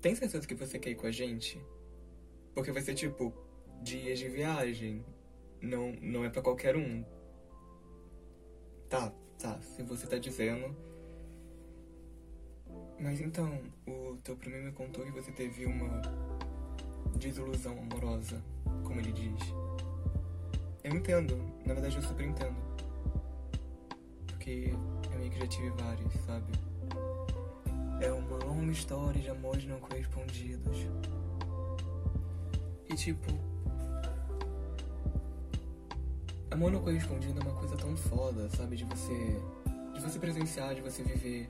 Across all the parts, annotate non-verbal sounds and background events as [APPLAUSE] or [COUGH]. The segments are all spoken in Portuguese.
tem certeza que você quer ir com a gente? Porque vai ser tipo dias de viagem. Não, não é para qualquer um. Tá, tá, se você tá dizendo. Mas então, o teu primo me contou que você teve uma desilusão amorosa, como ele diz. Eu entendo, na verdade eu super entendo. Porque eu meio que já tive vários, sabe? É uma longa história de amores não correspondidos. E tipo. Amor não correspondido é uma coisa tão foda, sabe? De você. De você presenciar, de você viver.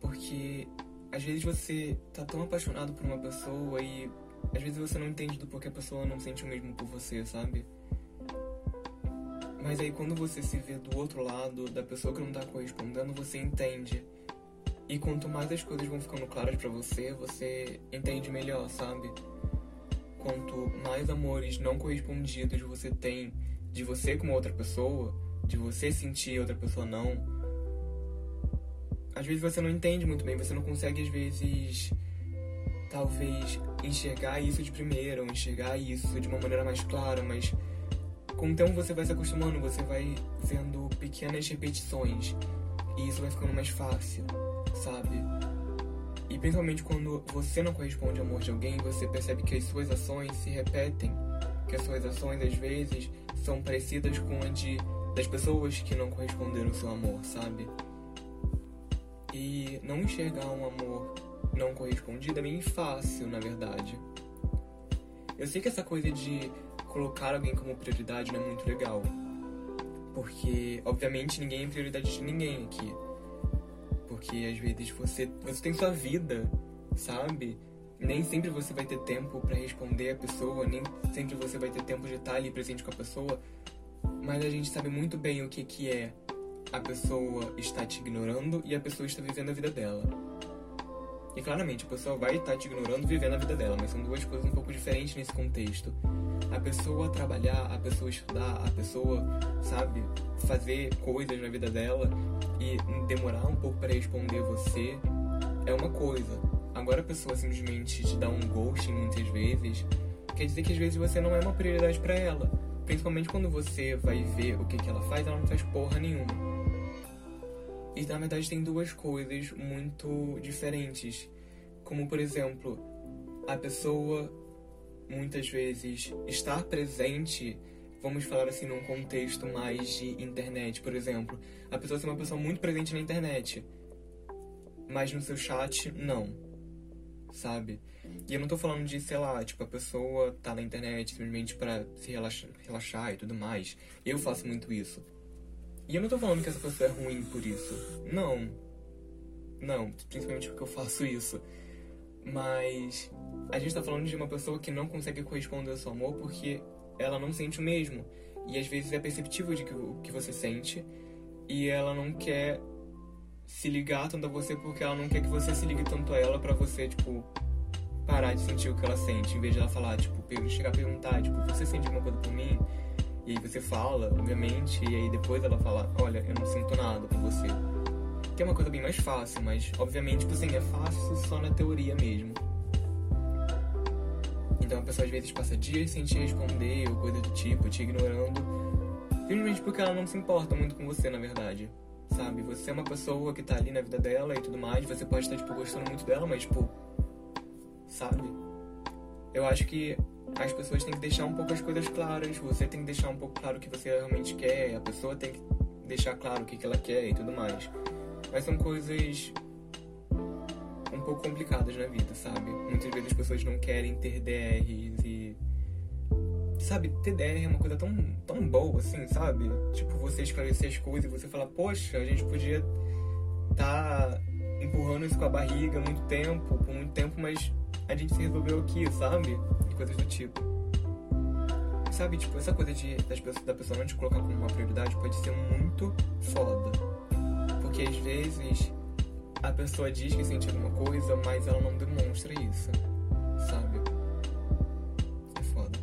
Porque às vezes você tá tão apaixonado por uma pessoa e às vezes você não entende do porquê a pessoa não sente o mesmo por você, sabe? Mas aí quando você se vê do outro lado, da pessoa que não tá correspondendo, você entende. E quanto mais as coisas vão ficando claras para você, você entende melhor, sabe? Quanto mais amores não correspondidos você tem de você com outra pessoa, de você sentir outra pessoa não, às vezes você não entende muito bem, você não consegue às vezes talvez enxergar isso de primeira, ou enxergar isso de uma maneira mais clara, mas com o tempo você vai se acostumando, você vai vendo pequenas repetições e isso vai ficando mais fácil, sabe? E principalmente quando você não corresponde ao amor de alguém, você percebe que as suas ações se repetem, que as suas ações às vezes são parecidas com a de das pessoas que não corresponderam ao seu amor, sabe? E não enxergar um amor não correspondido é bem fácil, na verdade. Eu sei que essa coisa de colocar alguém como prioridade não é muito legal. Porque, obviamente, ninguém é prioridade de ninguém aqui. Porque às vezes você, você tem sua vida, sabe? Nem sempre você vai ter tempo para responder a pessoa, nem sempre você vai ter tempo de estar ali presente com a pessoa. Mas a gente sabe muito bem o que, que é a pessoa está te ignorando e a pessoa está vivendo a vida dela. E claramente a pessoa vai estar te ignorando vivendo a vida dela, mas são duas coisas um pouco diferentes nesse contexto a pessoa trabalhar, a pessoa estudar, a pessoa, sabe, fazer coisas na vida dela e demorar um pouco para responder você é uma coisa. Agora a pessoa simplesmente te dá um ghosting muitas vezes, quer dizer que às vezes você não é uma prioridade para ela. Principalmente quando você vai ver o que, que ela faz, ela não faz porra nenhuma. E na verdade tem duas coisas muito diferentes. Como por exemplo, a pessoa muitas vezes estar presente, vamos falar assim, num contexto mais de internet, por exemplo. A pessoa ser uma pessoa muito presente na internet, mas no seu chat, não. Sabe? E eu não tô falando de, sei lá, tipo, a pessoa tá na internet simplesmente para se relaxar, relaxar e tudo mais. Eu faço muito isso. E eu não tô falando que essa pessoa é ruim por isso. Não. Não, principalmente porque eu faço isso. Mas a gente tá falando de uma pessoa que não consegue corresponder ao seu amor porque ela não sente o mesmo. E às vezes é perceptível de que o que você sente e ela não quer se ligar tanto a você porque ela não quer que você se ligue tanto a ela para você, tipo, parar de sentir o que ela sente, em vez de ela falar, tipo, chegar a perguntar, tipo, você sente alguma coisa por mim? E aí você fala, obviamente, e aí depois ela fala, olha, eu não sinto nada por você que é uma coisa bem mais fácil, mas obviamente, tipo assim, é fácil só na teoria mesmo. Então a pessoa às vezes passa dias sem te responder ou coisa do tipo, te ignorando, simplesmente porque ela não se importa muito com você, na verdade. Sabe? Você é uma pessoa que tá ali na vida dela e tudo mais, você pode estar, tipo, gostando muito dela, mas, tipo, sabe? Eu acho que as pessoas têm que deixar um pouco as coisas claras, você tem que deixar um pouco claro o que você realmente quer, a pessoa tem que deixar claro o que, que ela quer e tudo mais. Mas são coisas um pouco complicadas na vida, sabe? Muitas vezes as pessoas não querem ter DRs e. Sabe, ter DR é uma coisa tão, tão boa, assim, sabe? Tipo, você esclarecer as coisas e você falar, poxa, a gente podia tá empurrando isso com a barriga muito tempo, por muito tempo, mas a gente se resolveu aqui, sabe? Coisas do tipo. Sabe, tipo, essa coisa de, das pessoas, da pessoa não te colocar como uma prioridade pode ser muito foda porque às vezes a pessoa diz que sente alguma coisa, mas ela não demonstra isso, sabe? É foda.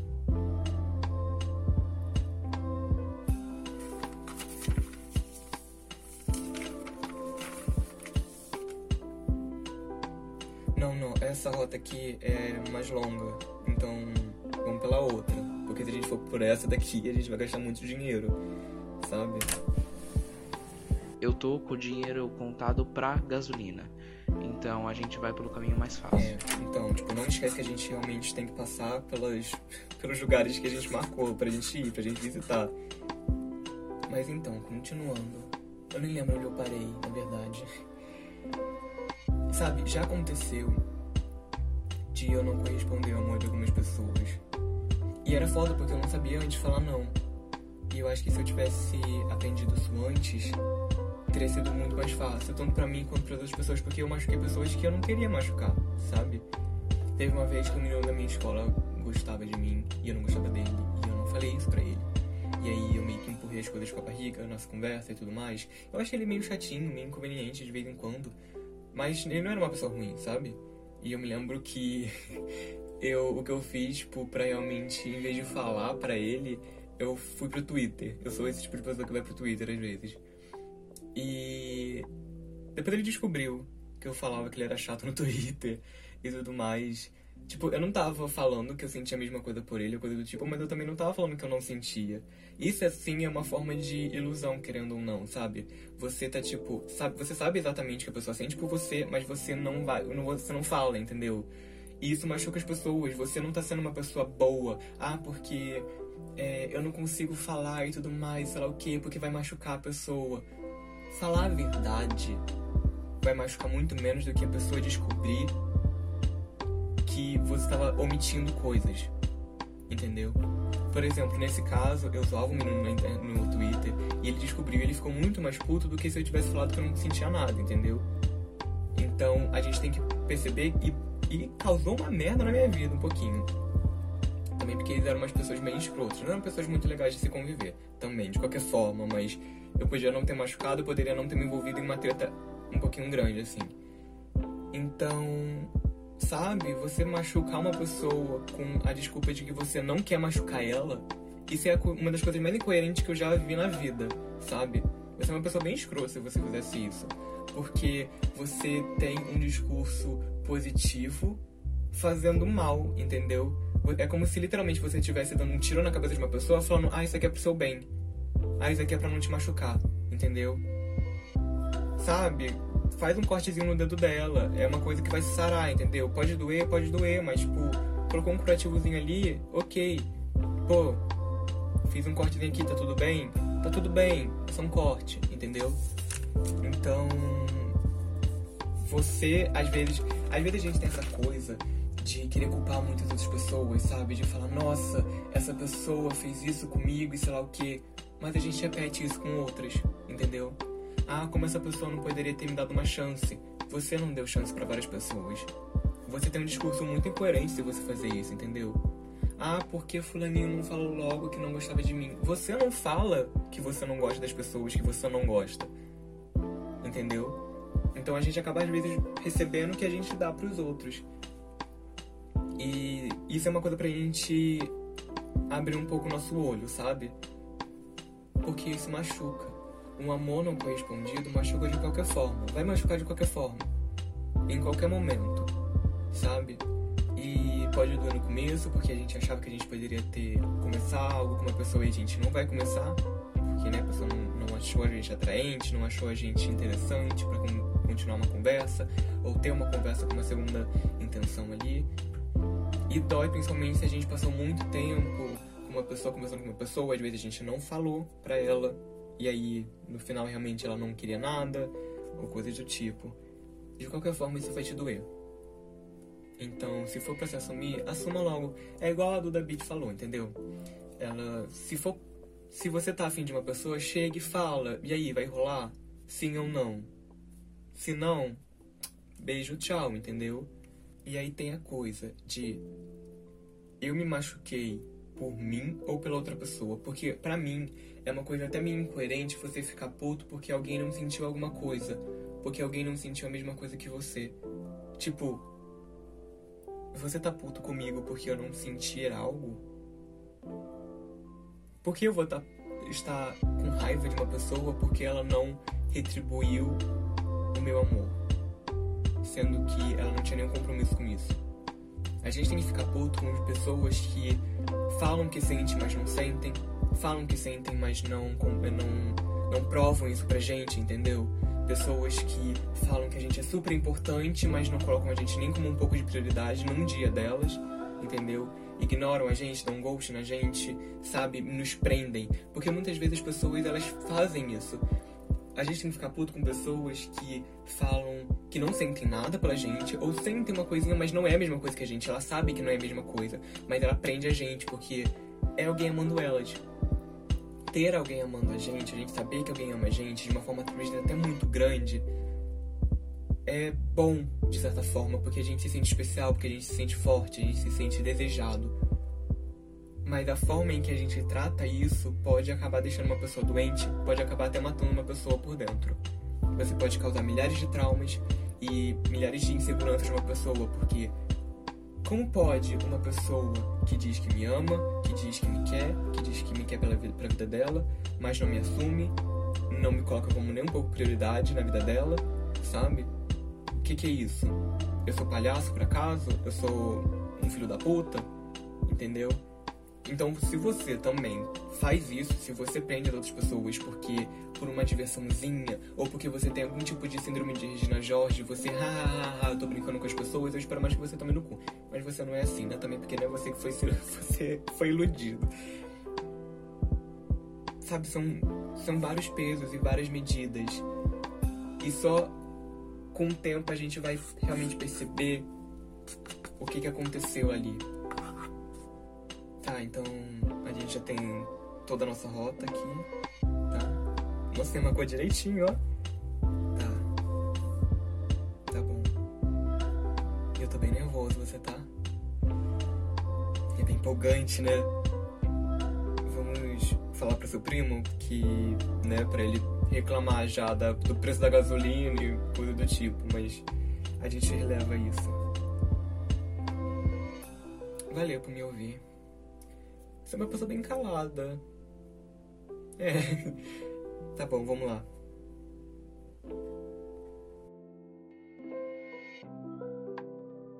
Não, não, essa rota aqui é mais longa, então vamos pela outra. Porque se a gente for por essa daqui, a gente vai gastar muito dinheiro, sabe? Eu tô com o dinheiro contado pra gasolina. Então a gente vai pelo caminho mais fácil. É, então, tipo, não esquece que a gente realmente tem que passar pelas, [LAUGHS] pelos lugares que a gente marcou pra gente ir, pra gente visitar. Mas então, continuando. Eu nem lembro onde eu parei, na verdade. Sabe, já aconteceu de eu não corresponder ao amor de algumas pessoas. E era foda porque eu não sabia antes falar não. E eu acho que se eu tivesse aprendido isso antes, teria sido muito mais fácil, tanto pra mim quanto para outras pessoas, porque eu machuquei pessoas que eu não queria machucar, sabe? Teve uma vez que um menino da minha escola gostava de mim e eu não gostava dele, e eu não falei isso pra ele. E aí eu meio que empurrei as coisas com a barriga, nossa conversa e tudo mais. Eu achei ele meio chatinho, meio inconveniente de vez em quando. Mas ele não era uma pessoa ruim, sabe? E eu me lembro que [LAUGHS] eu, o que eu fiz, tipo, pra realmente, em vez de falar pra ele, eu fui pro Twitter. Eu sou esse tipo de pessoa que vai pro Twitter às vezes. E depois ele descobriu que eu falava que ele era chato no [LAUGHS] Twitter e tudo mais. Tipo, eu não tava falando que eu sentia a mesma coisa por ele, coisa do tipo, mas eu também não tava falando que eu não sentia. Isso, assim, é uma forma de ilusão, querendo ou não, sabe? Você tá, tipo, sabe, você sabe exatamente o que a pessoa sente por você, mas você não vai, você não fala, entendeu? E isso machuca as pessoas, você não tá sendo uma pessoa boa. Ah, porque é, eu não consigo falar e tudo mais, sei lá o quê, porque vai machucar a pessoa. Falar a verdade vai machucar muito menos do que a pessoa descobrir que você estava omitindo coisas. Entendeu? Por exemplo, nesse caso, eu zoava um menino no, Twitter e ele descobriu ele ficou muito mais puto do que se eu tivesse falado que eu não sentia nada, entendeu? Então a gente tem que perceber e, e causou uma merda na minha vida um pouquinho. Também porque eles eram umas pessoas meio escrotas, não eram pessoas muito legais de se conviver, também, de qualquer forma, mas eu podia não ter machucado, eu poderia não ter me envolvido em uma treta um pouquinho grande, assim. Então, sabe, você machucar uma pessoa com a desculpa de que você não quer machucar ela, isso é uma das coisas mais incoerentes que eu já vi na vida, sabe? Você é uma pessoa bem escrota se você fizesse isso. Porque você tem um discurso positivo fazendo mal, entendeu? É como se literalmente você estivesse dando um tiro na cabeça de uma pessoa falando, ah, isso aqui é pro seu bem. Ah, isso aqui é pra não te machucar, entendeu? Sabe? Faz um cortezinho no dedo dela. É uma coisa que vai se sarar, entendeu? Pode doer, pode doer, mas, tipo, colocou um curativozinho ali, ok. Pô, fiz um cortezinho aqui, tá tudo bem? Tá tudo bem, é só um corte, entendeu? Então, você, às vezes, às vezes a gente tem essa coisa de querer culpar muitas outras pessoas, sabe? De falar, nossa, essa pessoa fez isso comigo e sei lá o que mas a gente repete isso com outras, entendeu? Ah, como essa pessoa não poderia ter me dado uma chance. Você não deu chance para várias pessoas. Você tem um discurso muito incoerente se você fazer isso, entendeu? Ah, porque fulaninho não falou logo que não gostava de mim. Você não fala que você não gosta das pessoas que você não gosta. Entendeu? Então a gente acaba às vezes recebendo o que a gente dá para os outros. E isso é uma coisa pra gente abrir um pouco o nosso olho, sabe? porque isso machuca. Um amor não correspondido machuca de qualquer forma, vai machucar de qualquer forma, em qualquer momento, sabe? E pode doer no começo, porque a gente achava que a gente poderia ter começar algo com uma pessoa e a gente não vai começar, porque né, a pessoa não, não achou a gente atraente, não achou a gente interessante para continuar uma conversa, ou ter uma conversa com uma segunda intenção ali. E dói principalmente se a gente passou muito tempo uma pessoa conversando com uma pessoa, às vezes a gente não falou pra ela, e aí no final realmente ela não queria nada, ou coisas do tipo. De qualquer forma, isso vai te doer. Então, se for pra se assumir, assuma logo. É igual a Duda Beat falou, entendeu? Ela, se for, se você tá afim de uma pessoa, chega e fala. E aí, vai rolar? Sim ou não? Se não, beijo, tchau, entendeu? E aí tem a coisa de eu me machuquei por mim ou pela outra pessoa. Porque para mim é uma coisa até meio incoerente você ficar puto porque alguém não sentiu alguma coisa. Porque alguém não sentiu a mesma coisa que você. Tipo, você tá puto comigo porque eu não sentir algo? Por que eu vou tá, estar com raiva de uma pessoa porque ela não retribuiu o meu amor? Sendo que ela não tinha nenhum compromisso com isso. A gente tem que ficar puto com pessoas que falam que sentem, mas não sentem, falam que sentem, mas não, não, não provam isso pra gente, entendeu? Pessoas que falam que a gente é super importante, mas não colocam a gente nem como um pouco de prioridade num dia delas, entendeu? Ignoram a gente, dão ghost na gente, sabe? Nos prendem. Porque muitas vezes as pessoas elas fazem isso a gente tem que ficar puto com pessoas que falam que não sentem nada pela gente, ou sentem uma coisinha, mas não é a mesma coisa que a gente. Ela sabe que não é a mesma coisa, mas ela prende a gente porque é alguém amando elas. Ter alguém amando a gente, a gente saber que alguém ama a gente de uma forma talvez até muito grande, é bom, de certa forma, porque a gente se sente especial, porque a gente se sente forte, a gente se sente desejado mas a forma em que a gente trata isso pode acabar deixando uma pessoa doente, pode acabar até matando uma pessoa por dentro. Você pode causar milhares de traumas e milhares de inseguranças de uma pessoa, porque como pode uma pessoa que diz que me ama, que diz que me quer, que diz que me quer pela vida, pela vida dela, mas não me assume, não me coloca como nem um pouco prioridade na vida dela, sabe? O que, que é isso? Eu sou palhaço por acaso? Eu sou um filho da puta? Entendeu? Então, se você também faz isso, se você prende as outras pessoas porque por uma diversãozinha ou porque você tem algum tipo de síndrome de Regina Jorge, você, ha, eu tô brincando com as pessoas, eu espero mais que você tome no cu. Mas você não é assim, né? Também porque não é você que foi, [LAUGHS] você foi iludido. Sabe, são, são vários pesos e várias medidas. E só com o tempo a gente vai realmente perceber o que, que aconteceu ali. Tá, então a gente já tem toda a nossa rota aqui, tá? Nossa, tem uma cor direitinho, ó. Tá. Tá bom. Eu tô bem nervoso, você tá? É bem empolgante, né? Vamos falar pro seu primo que, né, pra ele reclamar já da, do preço da gasolina e coisa do tipo, mas a gente releva isso. Valeu por me ouvir. Você é uma pessoa bem calada. É. [LAUGHS] Tá bom, vamos lá.